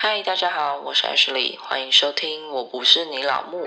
嗨，大家好，我是 Ashley，欢迎收听。我不是你老木。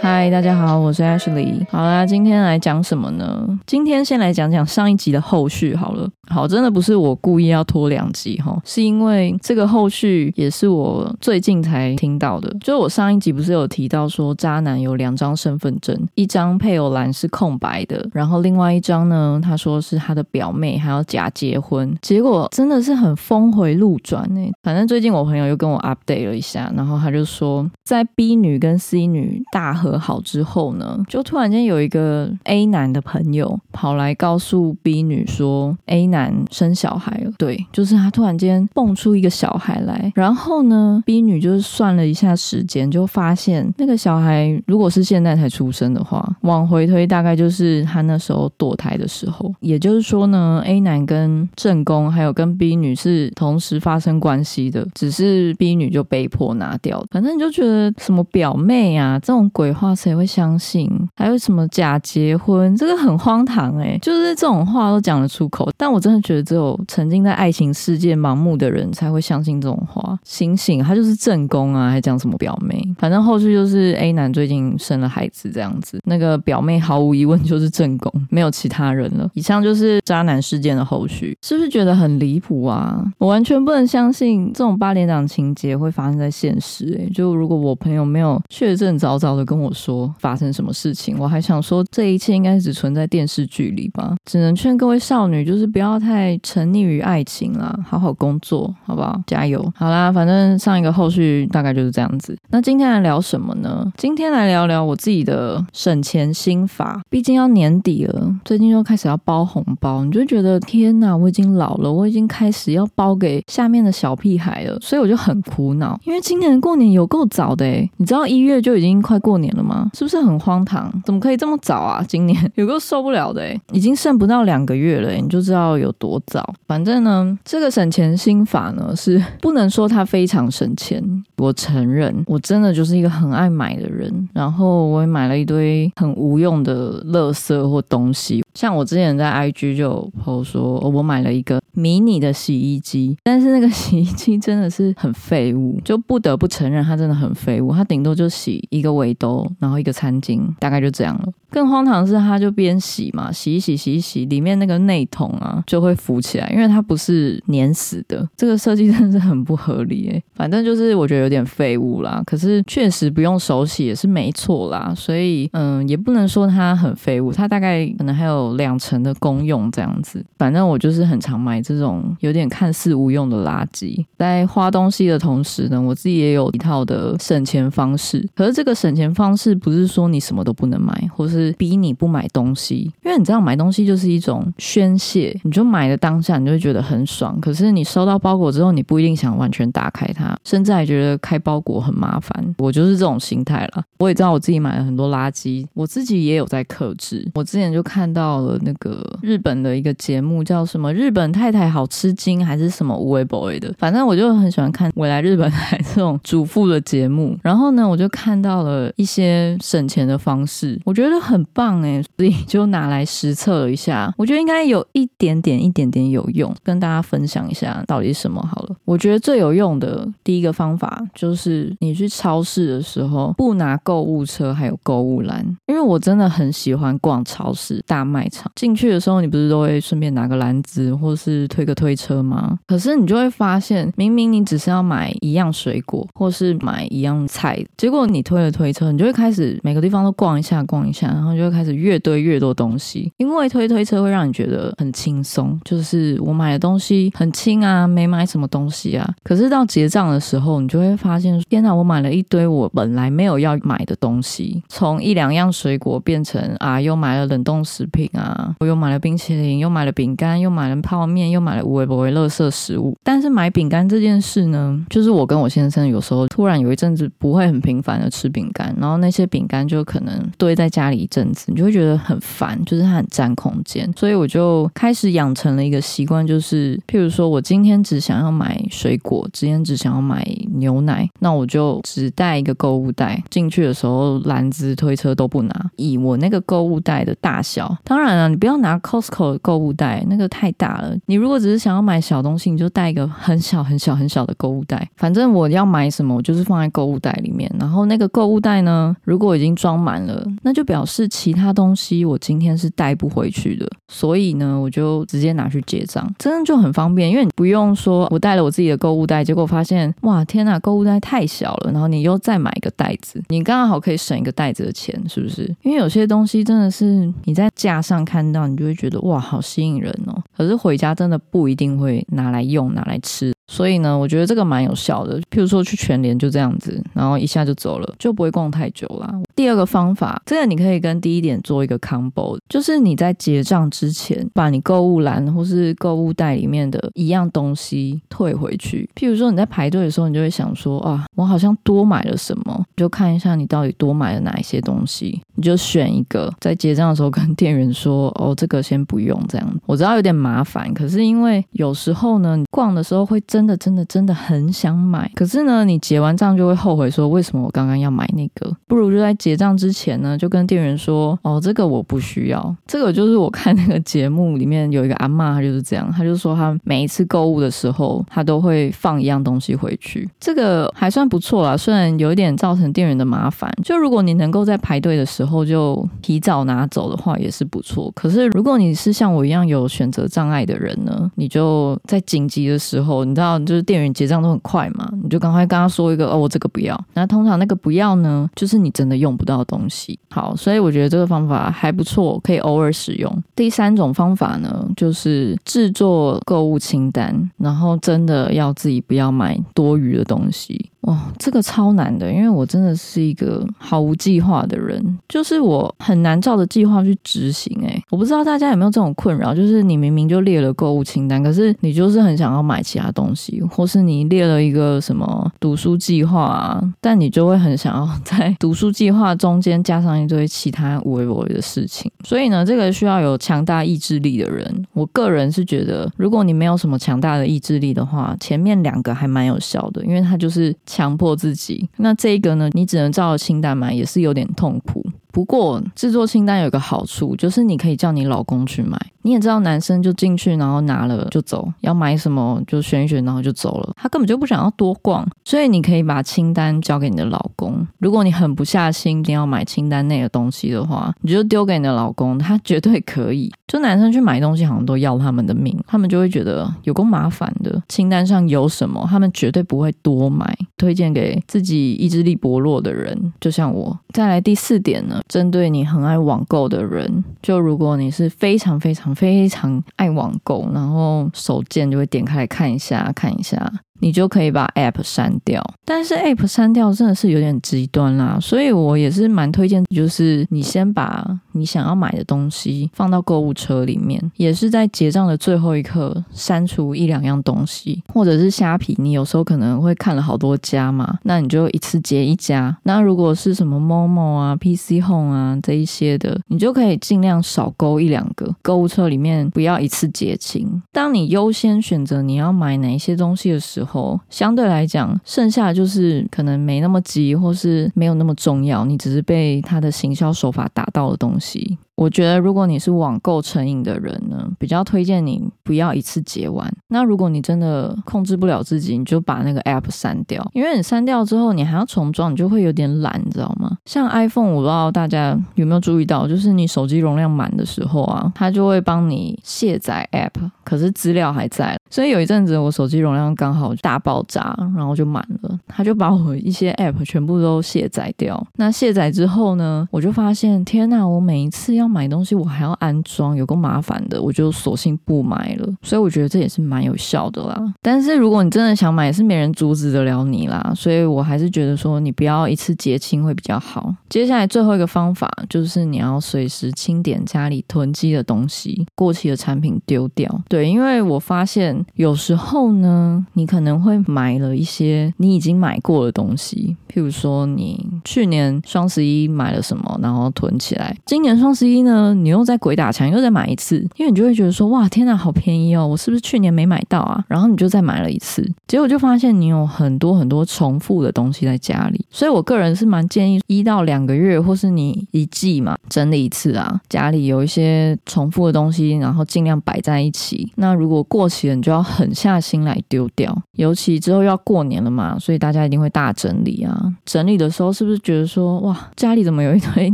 嗨，大家好，我是 Ashley。好啦，今天来讲什么呢？今天先来讲讲上一集的后续好了。好，真的不是我故意要拖两集哈，是因为这个后续也是我最近才听到的。就我上一集不是有提到说，渣男有两张身份证，一张配偶栏是空白的，然后另外一张呢，他说是他的表妹还要假结婚，结果真的是很峰回路转呢。反正最近我朋友又跟我 update 了一下，然后他就说，在 B 女跟 C 女大和好之后呢，就突然间有一个 A 男的朋友跑来告诉 B 女说，A 男。男生小孩了，对，就是他突然间蹦出一个小孩来，然后呢，B 女就是算了一下时间，就发现那个小孩如果是现在才出生的话，往回推大概就是他那时候堕胎的时候，也就是说呢，A 男跟正宫还有跟 B 女是同时发生关系的，只是 B 女就被迫拿掉。反正你就觉得什么表妹啊这种鬼话谁会相信？还有什么假结婚，这个很荒唐哎，就是这种话都讲得出口，但我真。真的觉得只有曾经在爱情世界盲目的人才会相信这种话。醒醒，他就是正宫啊，还讲什么表妹？反正后续就是 A 男最近生了孩子这样子，那个表妹毫无疑问就是正宫，没有其他人了。以上就是渣男事件的后续，是不是觉得很离谱啊？我完全不能相信这种八连长情节会发生在现实。哎，就如果我朋友没有确证早早的跟我说发生什么事情，我还想说这一切应该只存在电视剧里吧。只能劝各位少女，就是不要。太沉溺于爱情了，好好工作，好不好？加油！好啦，反正上一个后续大概就是这样子。那今天来聊什么呢？今天来聊聊我自己的省钱心法。毕竟要年底了，最近又开始要包红包，你就觉得天哪，我已经老了，我已经开始要包给下面的小屁孩了，所以我就很苦恼。因为今年过年有够早的诶，你知道一月就已经快过年了吗？是不是很荒唐？怎么可以这么早啊？今年有够受不了的诶，已经剩不到两个月了，你就知道有。多早？反正呢，这个省钱心法呢，是不能说它非常省钱。我承认，我真的就是一个很爱买的人。然后我也买了一堆很无用的垃圾或东西。像我之前在 IG 就有 po 说，我买了一个迷你的洗衣机，但是那个洗衣机真的是很废物，就不得不承认它真的很废物。它顶多就洗一个围兜，然后一个餐巾，大概就这样了。更荒唐的是，它就边洗嘛，洗一洗，洗一洗，里面那个内桶啊就会浮起来，因为它不是粘死的。这个设计真的是很不合理诶。反正就是我觉得有点废物啦，可是确实不用手洗也是没错啦。所以嗯，也不能说它很废物，它大概可能还有两成的功用这样子。反正我就是很常买这种有点看似无用的垃圾，在花东西的同时呢，我自己也有一套的省钱方式。可是这个省钱方式不是说你什么都不能买，或是逼你不买东西，因为你知道买东西就是一种宣泄，你就买的当下你就会觉得很爽。可是你收到包裹之后，你不一定想完全打开它，甚至还觉得开包裹很麻烦。我就是这种心态了。我也知道我自己买了很多垃圾，我自己也有在克制。我之前就看到了那个日本的一个节目，叫什么“日本太太好吃惊”还是什么无为 boy 的，反正我就很喜欢看未来日本台这种主妇的节目。然后呢，我就看到了一些省钱的方式，我觉得。很棒哎，所以就拿来实测了一下，我觉得应该有一点点、点一点点有用，跟大家分享一下到底什么好了。我觉得最有用的第一个方法就是你去超市的时候不拿购物车还有购物篮，因为我真的很喜欢逛超市大卖场。进去的时候你不是都会顺便拿个篮子或是推个推车吗？可是你就会发现，明明你只是要买一样水果或是买一样菜，结果你推了推车，你就会开始每个地方都逛一下逛一下。然后就会开始越堆越多东西，因为推推车会让你觉得很轻松，就是我买的东西很轻啊，没买什么东西啊。可是到结账的时候，你就会发现，天哪，我买了一堆我本来没有要买的东西，从一两样水果变成啊，又买了冷冻食品啊，我又买了冰淇淋，又买了饼干，又买了泡面，又买了无微不微垃圾食物。但是买饼干这件事呢，就是我跟我先生有时候突然有一阵子不会很频繁的吃饼干，然后那些饼干就可能堆在家里一。阵子你就会觉得很烦，就是它很占空间，所以我就开始养成了一个习惯，就是譬如说我今天只想要买水果，今天只想要买牛奶，那我就只带一个购物袋进去的时候，篮子、推车都不拿，以我那个购物袋的大小。当然了，你不要拿 Costco 的购物袋，那个太大了。你如果只是想要买小东西，你就带一个很小、很小、很小的购物袋。反正我要买什么，我就是放在购物袋里面。然后那个购物袋呢，如果已经装满了，那就表示其他东西我今天是带不回去的。所以呢，我就直接拿去结账，真的就很方便，因为你不用说我带了我自己的购物袋，结果发现哇天呐，购物袋太小了，然后你又再买一个袋子，你刚刚好可以省一个袋子的钱，是不是？因为有些东西真的是你在架上看到，你就会觉得哇，好吸引人哦，可是回家真的不一定会拿来用，拿来吃。所以呢，我觉得这个蛮有效的。譬如说去全联就这样子，然后一下就走了，就不会逛太久啦。第二个方法，这个你可以跟第一点做一个 combo，就是你在结账之前，把你购物篮或是购物袋里面的一样东西退回去。譬如说你在排队的时候，你就会想说啊，我好像多买了什么，就看一下你到底多买了哪一些东西，你就选一个，在结账的时候跟店员说，哦，这个先不用这样。我知道有点麻烦，可是因为有时候呢，你逛的时候会。真的真的真的很想买，可是呢，你结完账就会后悔，说为什么我刚刚要买那个？不如就在结结账之前呢，就跟店员说，哦，这个我不需要。这个就是我看那个节目里面有一个阿妈，她就是这样，她就说她每一次购物的时候，她都会放一样东西回去。这个还算不错啦，虽然有一点造成店员的麻烦。就如果你能够在排队的时候就提早拿走的话，也是不错。可是如果你是像我一样有选择障碍的人呢，你就在紧急的时候，你知道。就是店员结账都很快嘛，你就赶快跟他说一个哦，我这个不要。那通常那个不要呢，就是你真的用用不到东西。好，所以我觉得这个方法还不错，可以偶尔使用。第三种方法呢，就是制作购物清单，然后真的要自己不要买多余的东西。哇，这个超难的，因为我真的是一个毫无计划的人，就是我很难照着计划去执行。诶，我不知道大家有没有这种困扰，就是你明明就列了购物清单，可是你就是很想要买其他东西，或是你列了一个什么读书计划啊，但你就会很想要在读书计划中间加上一堆其他无微不微的事情。所以呢，这个需要有强大意志力的人。我个人是觉得，如果你没有什么强大的意志力的话，前面两个还蛮有效的，因为它就是。强迫自己，那这个呢？你只能照着清单买，也是有点痛苦。不过制作清单有一个好处，就是你可以叫你老公去买。你也知道，男生就进去，然后拿了就走，要买什么就选一选，然后就走了。他根本就不想要多逛，所以你可以把清单交给你的老公。如果你狠不下心，一定要买清单内的东西的话，你就丢给你的老公，他绝对可以。就男生去买东西，好像都要他们的命，他们就会觉得有够麻烦的。清单上有什么，他们绝对不会多买。推荐给自己意志力薄弱的人，就像我。再来第四点呢针对你很爱网购的人，就如果你是非常非常非常爱网购，然后手贱就会点开来看一下，看一下。你就可以把 App 删掉，但是 App 删掉真的是有点极端啦，所以我也是蛮推荐，就是你先把你想要买的东西放到购物车里面，也是在结账的最后一刻删除一两样东西，或者是虾皮，你有时候可能会看了好多家嘛，那你就一次结一家。那如果是什么 Momo 啊、PC Home 啊这一些的，你就可以尽量少勾一两个购物车里面，不要一次结清。当你优先选择你要买哪一些东西的时候，后相对来讲，剩下就是可能没那么急，或是没有那么重要，你只是被他的行销手法打到的东西。我觉得，如果你是网购成瘾的人呢，比较推荐你不要一次结完。那如果你真的控制不了自己，你就把那个 app 删掉，因为你删掉之后，你还要重装，你就会有点懒，你知道吗？像 iPhone，我不知道大家有没有注意到，就是你手机容量满的时候啊，它就会帮你卸载 app，可是资料还在。所以有一阵子我手机容量刚好大爆炸，然后就满了，它就把我一些 app 全部都卸载掉。那卸载之后呢，我就发现，天呐，我每一次要买东西我还要安装，有个麻烦的，我就索性不买了。所以我觉得这也是蛮有效的啦。但是如果你真的想买，也是没人阻止得了你啦。所以我还是觉得说，你不要一次结清会比较好。接下来最后一个方法就是你要随时清点家里囤积的东西，过期的产品丢掉。对，因为我发现有时候呢，你可能会买了一些你已经买过的东西，譬如说你去年双十一买了什么，然后囤起来，今年双十一。一呢，你又在鬼打墙，又再买一次，因为你就会觉得说，哇，天哪，好便宜哦，我是不是去年没买到啊？然后你就再买了一次，结果就发现你有很多很多重复的东西在家里。所以我个人是蛮建议一到两个月，或是你一季嘛，整理一次啊，家里有一些重复的东西，然后尽量摆在一起。那如果过期了，你就要狠下心来丢掉。尤其之后要过年了嘛，所以大家一定会大整理啊。整理的时候是不是觉得说，哇，家里怎么有一堆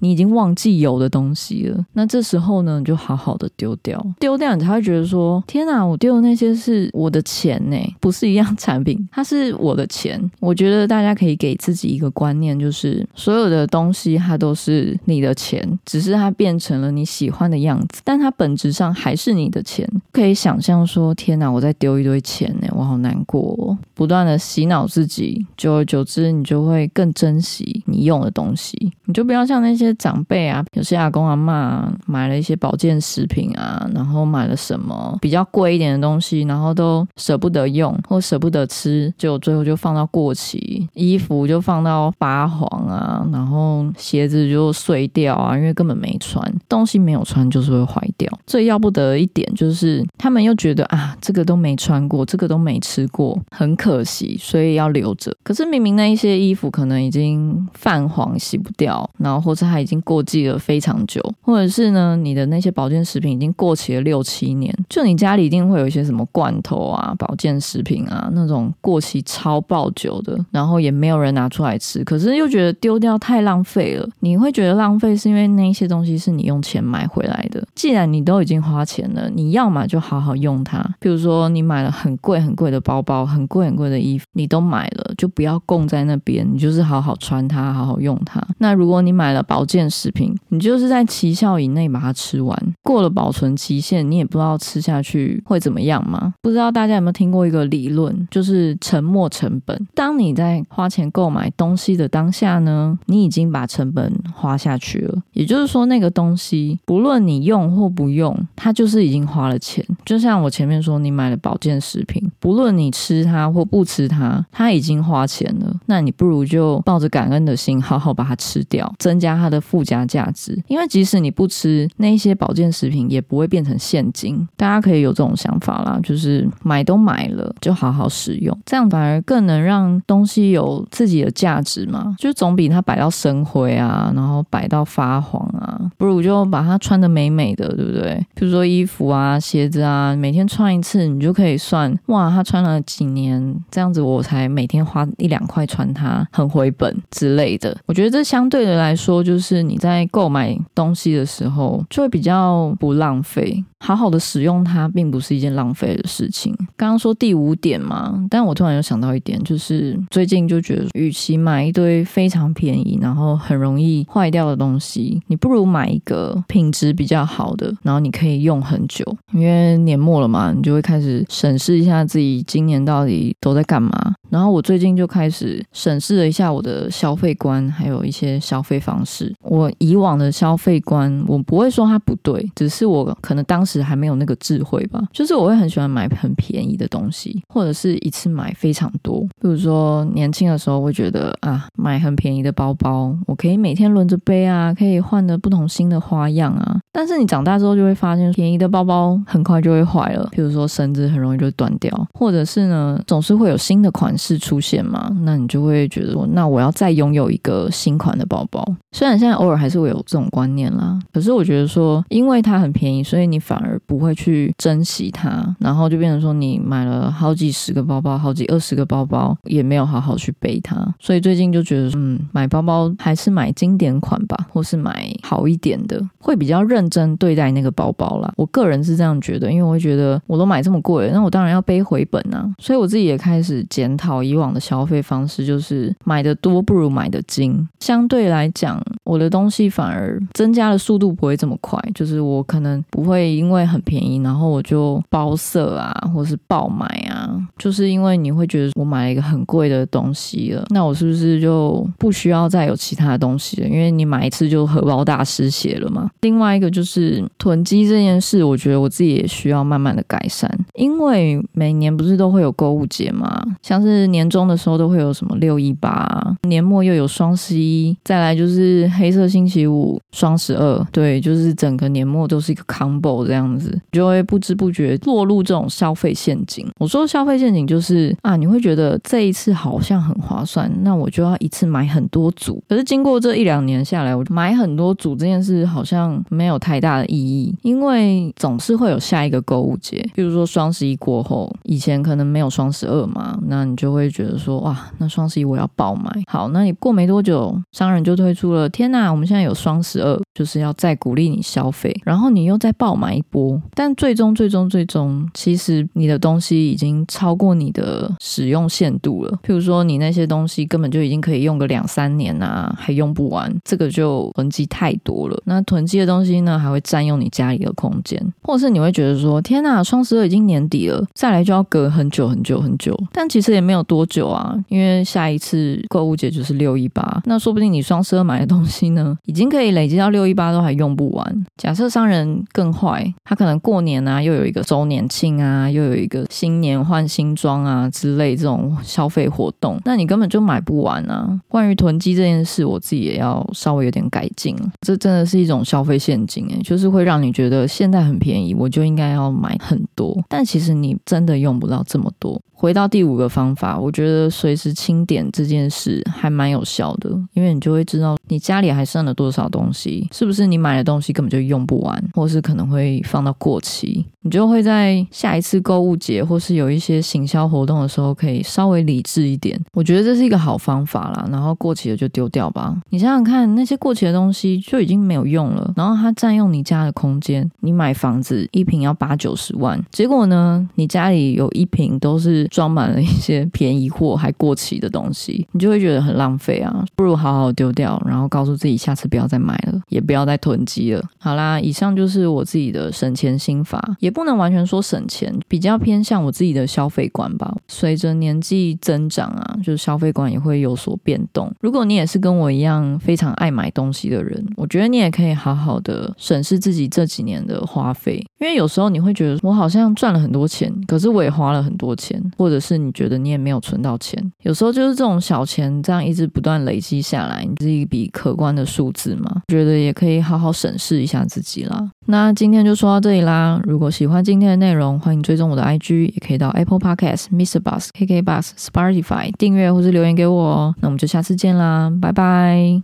你已经忘记有的东西了？那这时候呢，你就好好的丢掉，丢掉你才会觉得说，天哪，我丢的那些是我的钱呢，不是一样产品，它是我的钱。我觉得大家可以给自己一个观念，就是所有的东西它都是你的钱，只是它变成了你喜欢的样子，但它本质上还是你的钱。可以想象说，天哪，我在丢一堆钱呢，我好难过。不断的洗脑自己，久而久之，你就会更珍惜你用的东西。你就不要像那些长辈啊，有些阿公阿妈买了一些保健食品啊，然后买了什么比较贵一点的东西，然后都舍不得用或舍不得吃，就最后就放到过期，衣服就放到发黄啊，然后鞋子就碎掉啊，因为根本没穿，东西没有穿就是会坏掉。最要不得一点就是他们又觉得啊，这个都没穿过，这个都没吃过，很可惜，所以要留着。可是明明那一些衣服可能已经泛黄，洗不掉。然后或者它已经过季了非常久，或者是呢，你的那些保健食品已经过期了六七年，就你家里一定会有一些什么罐头啊、保健食品啊，那种过期超爆久的，然后也没有人拿出来吃，可是又觉得丢掉太浪费了。你会觉得浪费是因为那些东西是你用钱买回来的，既然你都已经花钱了，你要么就好好用它。比如说你买了很贵很贵的包包、很贵很贵的衣服，你都买了，就不要供在那边，你就是好好穿它，好好用它。那如果你买了保健食品，你就是在期效以内把它吃完，过了保存期限，你也不知道吃下去会怎么样吗？不知道大家有没有听过一个理论，就是沉没成本。当你在花钱购买东西的当下呢，你已经把成本花下去了。也就是说，那个东西不论你用或不用，它就是已经花了钱。就像我前面说，你买了保健食品，不论你吃它或不吃它，它已经花钱了。那你不如就抱着感恩的心，好好把它吃掉。增加它的附加价值，因为即使你不吃那些保健食品，也不会变成现金。大家可以有这种想法啦，就是买都买了，就好好使用，这样反而更能让东西有自己的价值嘛。就总比它摆到生灰啊，然后摆到发黄啊，不如就把它穿的美美的，对不对？比如说衣服啊、鞋子啊，每天穿一次，你就可以算哇，他穿了几年，这样子我才每天花一两块穿它，很回本之类的。我觉得这相对的。来说，就是你在购买东东西的时候，就会比较不浪费。好好的使用它，并不是一件浪费的事情。刚刚说第五点嘛，但我突然又想到一点，就是最近就觉得，与其买一堆非常便宜，然后很容易坏掉的东西，你不如买一个品质比较好的，然后你可以用很久。因为年末了嘛，你就会开始审视一下自己今年到底都在干嘛。然后我最近就开始审视了一下我的消费观，还有一些消费方式。我以往的消费观，我不会说它不对，只是我可能当时。时还没有那个智慧吧，就是我会很喜欢买很便宜的东西，或者是一次买非常多。比如说年轻的时候会觉得啊，买很便宜的包包，我可以每天轮着背啊，可以换的不同新的花样啊。但是你长大之后就会发现，便宜的包包很快就会坏了，比如说绳子很容易就断掉，或者是呢总是会有新的款式出现嘛，那你就会觉得说，那我要再拥有一个新款的包包。虽然现在偶尔还是会有这种观念啦，可是我觉得说，因为它很便宜，所以你反而不会去珍惜它，然后就变成说你买了好几十个包包，好几二十个包包，也没有好好去背它。所以最近就觉得，嗯，买包包还是买经典款吧，或是买好一点的，会比较认真对待那个包包啦。我个人是这样觉得，因为我会觉得我都买这么贵，那我当然要背回本啊。所以我自己也开始检讨以往的消费方式，就是买的多不如买的精。相对来讲，我的东西反而增加的速度不会这么快，就是我可能不会因为很便宜，然后我就包色啊，或是爆买啊，就是因为你会觉得我买了一个很贵的东西了，那我是不是就不需要再有其他的东西了？因为你买一次就荷包大失血了嘛。另外一个就是囤积这件事，我觉得我自己也需要慢慢的改善。因为每年不是都会有购物节嘛，像是年终的时候都会有什么六一八，年末又有双十一，再来就是黑色星期五、双十二，对，就是整个年末都是一个 combo 这样子，就会不知不觉落入这种消费陷阱。我说消费陷阱就是啊，你会觉得这一次好像很划算，那我就要一次买很多组。可是经过这一两年下来，我买很多组这件事好像没有太大的意义，因为总是会有下一个购物节，比如说双十一过后，以前可能没有双十二嘛，那你就会觉得说哇，那双十一我要爆买。好，那你过没多久，商人就推出了，天呐，我们现在有双十二，就是要再鼓励你消费，然后你又再爆买一波，但最终最终最终，其实你的东西已经超过你的使用限度了。譬如说，你那些东西根本就已经可以用个两三年啊，还用不完，这个就囤积太多了。那囤积的东西呢，还会占用你家里的空间，或者是你会觉得说，天呐，双十二已经年底了，再来就要隔很久很久很久。但其实也没有多久啊，因为下一次购物节就是六一八，那说不定你双十二买的东西呢，已经可以累积到六一八都还用不完。假设商人更坏，他可能过年啊，又有一个周年庆啊，又有一个新年换新装啊之类这种消费活动，那你根本就买不完啊。关于囤积这件事，我自己也要稍微有点改进这真的是一种消费陷阱诶，就是会让你觉得现在很便宜，我就应该要买很多，但其实你真的用不到这么多。回到第五个方法，我觉得随时清点这件事还蛮有效的，因为你就会知道你家里还剩了多少东西，是不是你买的东西根本就用不完，或是可能会放到过期，你就会在下一次购物节或是有一些行销活动的时候，可以稍微理智一点。我觉得这是一个好方法啦。然后过期了就丢掉吧。你想想看，那些过期的东西就已经没有用了，然后它占用你家的空间。你买房子一平要八九十万，结果呢，你家里有一平都是。装满了一些便宜货还过期的东西，你就会觉得很浪费啊！不如好好丢掉，然后告诉自己下次不要再买了，也不要再囤积了。好啦，以上就是我自己的省钱心法，也不能完全说省钱，比较偏向我自己的消费观吧。随着年纪增长啊，就是消费观也会有所变动。如果你也是跟我一样非常爱买东西的人，我觉得你也可以好好的审视自己这几年的花费，因为有时候你会觉得我好像赚了很多钱，可是我也花了很多钱。或者是你觉得你也没有存到钱，有时候就是这种小钱这样一直不断累积下来，你是一笔可观的数字嘛？觉得也可以好好审视一下自己啦。那今天就说到这里啦。如果喜欢今天的内容，欢迎追踪我的 IG，也可以到 Apple Podcast、Mr. Bus、KK Bus、Spotify 订阅或是留言给我哦。那我们就下次见啦，拜拜。